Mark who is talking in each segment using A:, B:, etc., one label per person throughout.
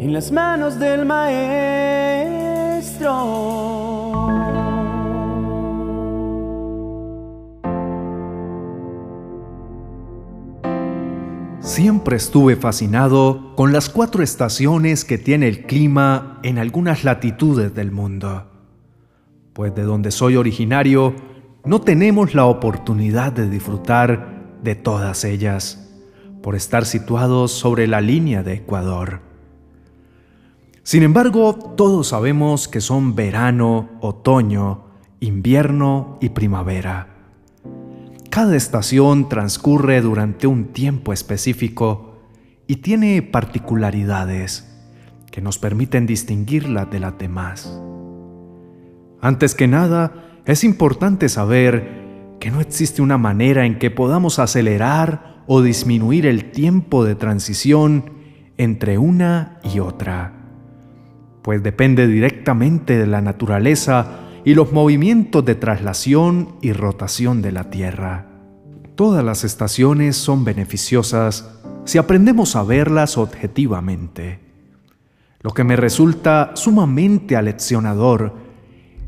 A: en las manos del maestro.
B: Siempre estuve fascinado con las cuatro estaciones que tiene el clima en algunas latitudes del mundo. Pues de donde soy originario, no tenemos la oportunidad de disfrutar de todas ellas, por estar situados sobre la línea de Ecuador. Sin embargo, todos sabemos que son verano, otoño, invierno y primavera. Cada estación transcurre durante un tiempo específico y tiene particularidades que nos permiten distinguirla de las demás. Antes que nada, es importante saber que no existe una manera en que podamos acelerar o disminuir el tiempo de transición entre una y otra, pues depende directamente de la naturaleza y los movimientos de traslación y rotación de la Tierra. Todas las estaciones son beneficiosas si aprendemos a verlas objetivamente. Lo que me resulta sumamente aleccionador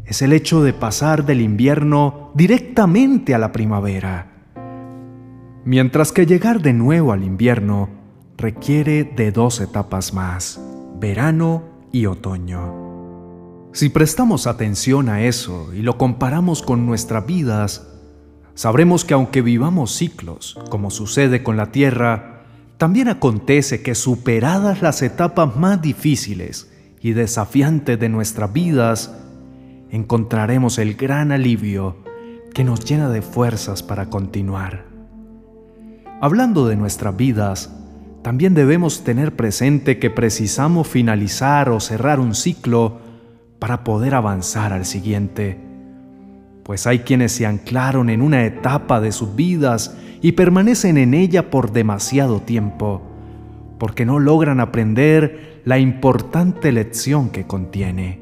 B: es el hecho de pasar del invierno directamente a la primavera, mientras que llegar de nuevo al invierno requiere de dos etapas más, verano y otoño. Si prestamos atención a eso y lo comparamos con nuestras vidas, sabremos que aunque vivamos ciclos, como sucede con la Tierra, también acontece que superadas las etapas más difíciles y desafiantes de nuestras vidas, encontraremos el gran alivio que nos llena de fuerzas para continuar. Hablando de nuestras vidas, también debemos tener presente que precisamos finalizar o cerrar un ciclo para poder avanzar al siguiente. Pues hay quienes se anclaron en una etapa de sus vidas y permanecen en ella por demasiado tiempo, porque no logran aprender la importante lección que contiene.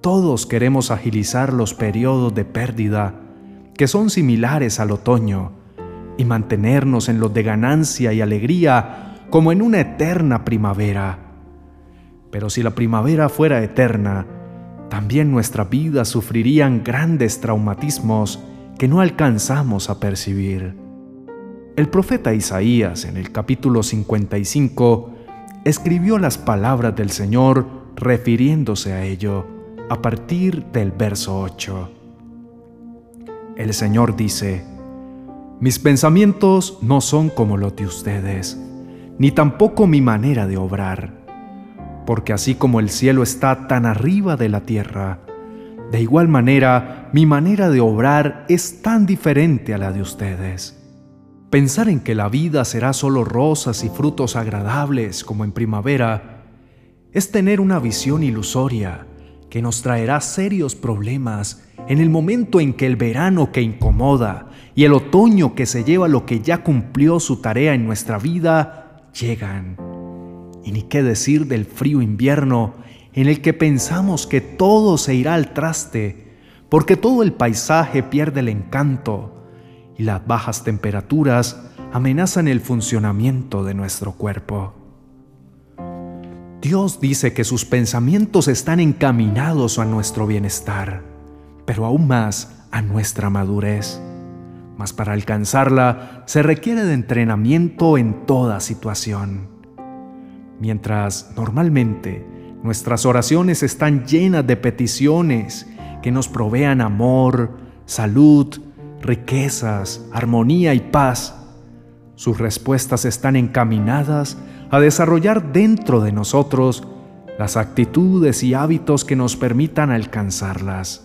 B: Todos queremos agilizar los periodos de pérdida, que son similares al otoño, y mantenernos en los de ganancia y alegría como en una eterna primavera. Pero si la primavera fuera eterna, también nuestra vida sufrirían grandes traumatismos que no alcanzamos a percibir. El profeta Isaías en el capítulo 55 escribió las palabras del Señor refiriéndose a ello a partir del verso 8. El Señor dice, Mis pensamientos no son como los de ustedes, ni tampoco mi manera de obrar porque así como el cielo está tan arriba de la tierra, de igual manera mi manera de obrar es tan diferente a la de ustedes. Pensar en que la vida será solo rosas y frutos agradables como en primavera es tener una visión ilusoria que nos traerá serios problemas en el momento en que el verano que incomoda y el otoño que se lleva lo que ya cumplió su tarea en nuestra vida llegan. Y ni qué decir del frío invierno en el que pensamos que todo se irá al traste, porque todo el paisaje pierde el encanto y las bajas temperaturas amenazan el funcionamiento de nuestro cuerpo. Dios dice que sus pensamientos están encaminados a nuestro bienestar, pero aún más a nuestra madurez. Mas para alcanzarla se requiere de entrenamiento en toda situación. Mientras normalmente nuestras oraciones están llenas de peticiones que nos provean amor, salud, riquezas, armonía y paz, sus respuestas están encaminadas a desarrollar dentro de nosotros las actitudes y hábitos que nos permitan alcanzarlas.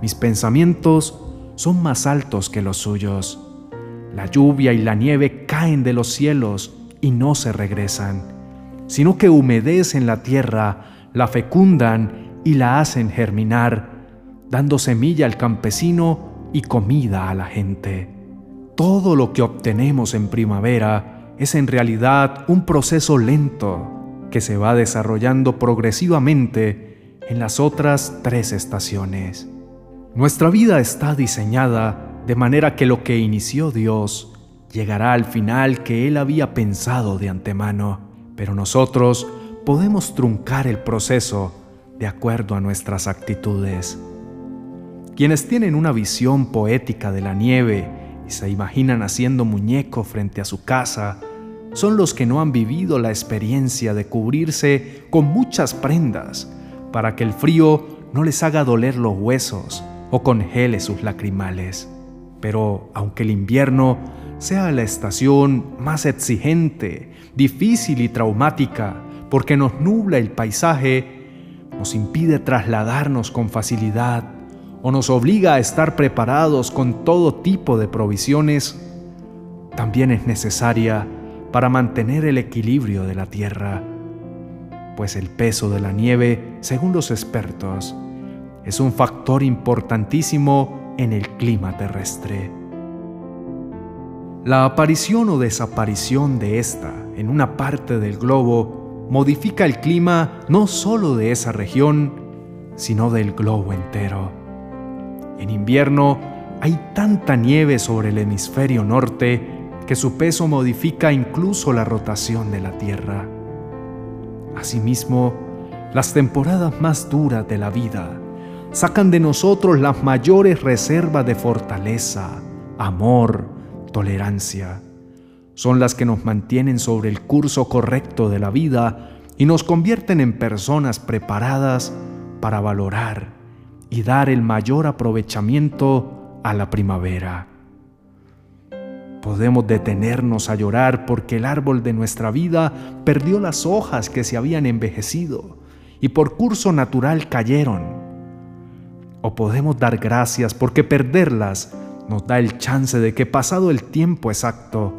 B: Mis pensamientos son más altos que los suyos. La lluvia y la nieve caen de los cielos y no se regresan sino que humedecen la tierra, la fecundan y la hacen germinar, dando semilla al campesino y comida a la gente. Todo lo que obtenemos en primavera es en realidad un proceso lento que se va desarrollando progresivamente en las otras tres estaciones. Nuestra vida está diseñada de manera que lo que inició Dios llegará al final que Él había pensado de antemano pero nosotros podemos truncar el proceso de acuerdo a nuestras actitudes. Quienes tienen una visión poética de la nieve y se imaginan haciendo muñeco frente a su casa, son los que no han vivido la experiencia de cubrirse con muchas prendas para que el frío no les haga doler los huesos o congele sus lacrimales. Pero aunque el invierno sea la estación más exigente, difícil y traumática, porque nos nubla el paisaje, nos impide trasladarnos con facilidad o nos obliga a estar preparados con todo tipo de provisiones, también es necesaria para mantener el equilibrio de la Tierra, pues el peso de la nieve, según los expertos, es un factor importantísimo en el clima terrestre. La aparición o desaparición de esta en una parte del globo modifica el clima no solo de esa región, sino del globo entero. En invierno hay tanta nieve sobre el hemisferio norte que su peso modifica incluso la rotación de la Tierra. Asimismo, las temporadas más duras de la vida sacan de nosotros las mayores reservas de fortaleza, amor, tolerancia. Son las que nos mantienen sobre el curso correcto de la vida y nos convierten en personas preparadas para valorar y dar el mayor aprovechamiento a la primavera. Podemos detenernos a llorar porque el árbol de nuestra vida perdió las hojas que se habían envejecido y por curso natural cayeron. O podemos dar gracias porque perderlas nos da el chance de que pasado el tiempo exacto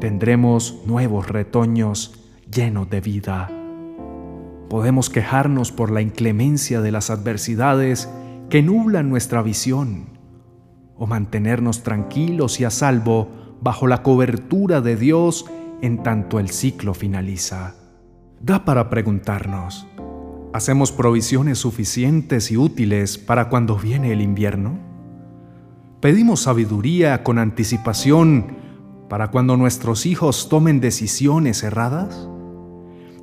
B: tendremos nuevos retoños llenos de vida. Podemos quejarnos por la inclemencia de las adversidades que nublan nuestra visión o mantenernos tranquilos y a salvo bajo la cobertura de Dios en tanto el ciclo finaliza. Da para preguntarnos, ¿hacemos provisiones suficientes y útiles para cuando viene el invierno? ¿Pedimos sabiduría con anticipación para cuando nuestros hijos tomen decisiones erradas?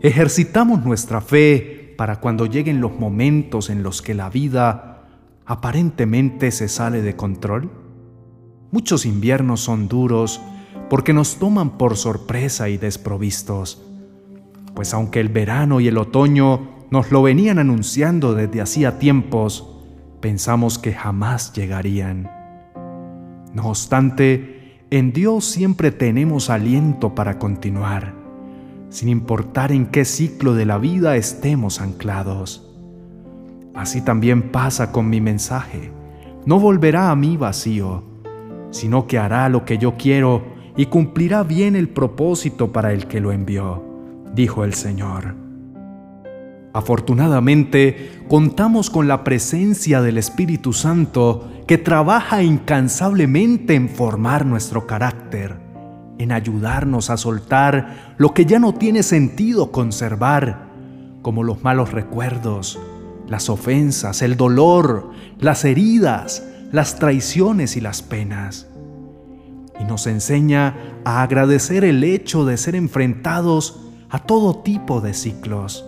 B: ¿Ejercitamos nuestra fe para cuando lleguen los momentos en los que la vida aparentemente se sale de control? Muchos inviernos son duros porque nos toman por sorpresa y desprovistos, pues aunque el verano y el otoño nos lo venían anunciando desde hacía tiempos, pensamos que jamás llegarían. No obstante, en Dios siempre tenemos aliento para continuar, sin importar en qué ciclo de la vida estemos anclados. Así también pasa con mi mensaje. No volverá a mí vacío, sino que hará lo que yo quiero y cumplirá bien el propósito para el que lo envió, dijo el Señor. Afortunadamente, contamos con la presencia del Espíritu Santo que trabaja incansablemente en formar nuestro carácter, en ayudarnos a soltar lo que ya no tiene sentido conservar, como los malos recuerdos, las ofensas, el dolor, las heridas, las traiciones y las penas. Y nos enseña a agradecer el hecho de ser enfrentados a todo tipo de ciclos,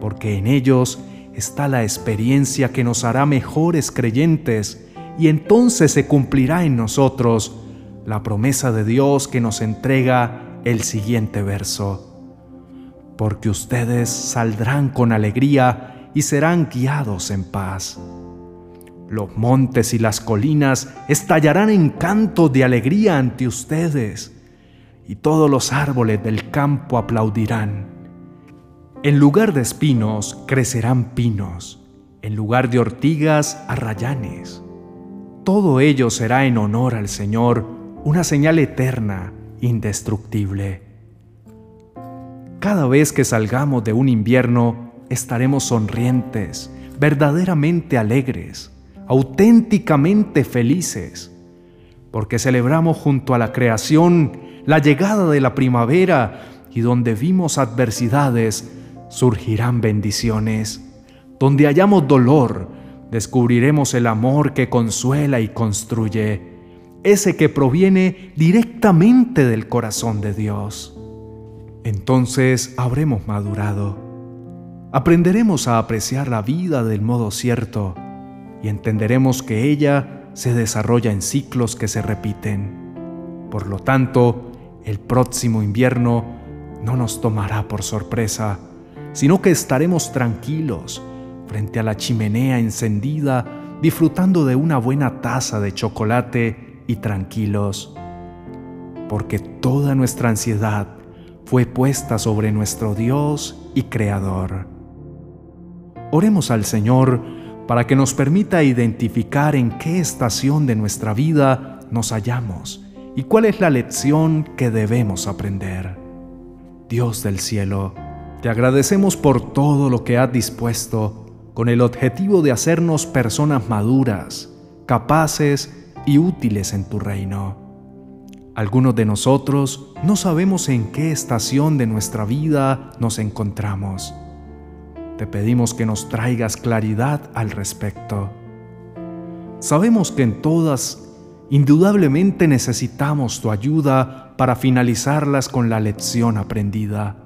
B: porque en ellos está la experiencia que nos hará mejores creyentes y entonces se cumplirá en nosotros la promesa de Dios que nos entrega el siguiente verso. Porque ustedes saldrán con alegría y serán guiados en paz. Los montes y las colinas estallarán en canto de alegría ante ustedes, y todos los árboles del campo aplaudirán. En lugar de espinos crecerán pinos, en lugar de ortigas arrayanes. Todo ello será en honor al Señor una señal eterna, indestructible. Cada vez que salgamos de un invierno, estaremos sonrientes, verdaderamente alegres, auténticamente felices, porque celebramos junto a la creación la llegada de la primavera y donde vimos adversidades, surgirán bendiciones. Donde hallamos dolor, descubriremos el amor que consuela y construye, ese que proviene directamente del corazón de Dios. Entonces habremos madurado. Aprenderemos a apreciar la vida del modo cierto y entenderemos que ella se desarrolla en ciclos que se repiten. Por lo tanto, el próximo invierno no nos tomará por sorpresa, sino que estaremos tranquilos frente a la chimenea encendida, disfrutando de una buena taza de chocolate y tranquilos, porque toda nuestra ansiedad fue puesta sobre nuestro Dios y Creador. Oremos al Señor para que nos permita identificar en qué estación de nuestra vida nos hallamos y cuál es la lección que debemos aprender. Dios del cielo, te agradecemos por todo lo que has dispuesto con el objetivo de hacernos personas maduras, capaces y útiles en tu reino. Algunos de nosotros no sabemos en qué estación de nuestra vida nos encontramos. Te pedimos que nos traigas claridad al respecto. Sabemos que en todas, indudablemente necesitamos tu ayuda para finalizarlas con la lección aprendida.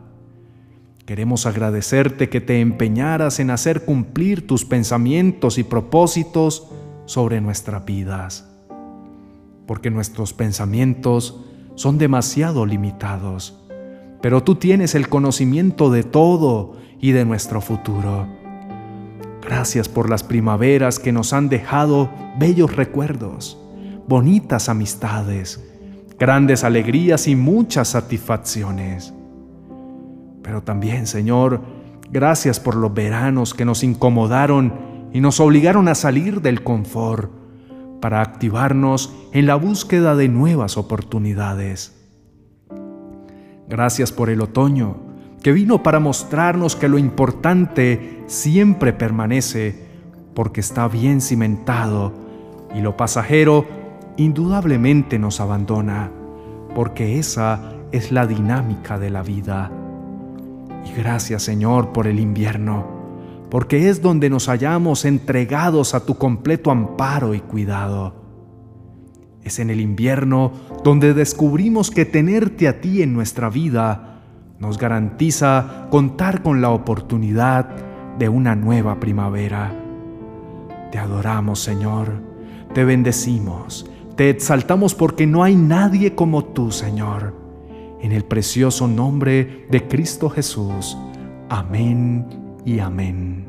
B: Queremos agradecerte que te empeñaras en hacer cumplir tus pensamientos y propósitos sobre nuestras vidas, porque nuestros pensamientos son demasiado limitados, pero tú tienes el conocimiento de todo y de nuestro futuro. Gracias por las primaveras que nos han dejado bellos recuerdos, bonitas amistades, grandes alegrías y muchas satisfacciones. Pero también, Señor, gracias por los veranos que nos incomodaron y nos obligaron a salir del confort para activarnos en la búsqueda de nuevas oportunidades. Gracias por el otoño, que vino para mostrarnos que lo importante siempre permanece porque está bien cimentado y lo pasajero indudablemente nos abandona, porque esa es la dinámica de la vida. Y gracias Señor por el invierno, porque es donde nos hallamos entregados a tu completo amparo y cuidado. Es en el invierno donde descubrimos que tenerte a ti en nuestra vida nos garantiza contar con la oportunidad de una nueva primavera. Te adoramos Señor, te bendecimos, te exaltamos porque no hay nadie como tú Señor en el precioso nombre de Cristo Jesús. Amén y amén.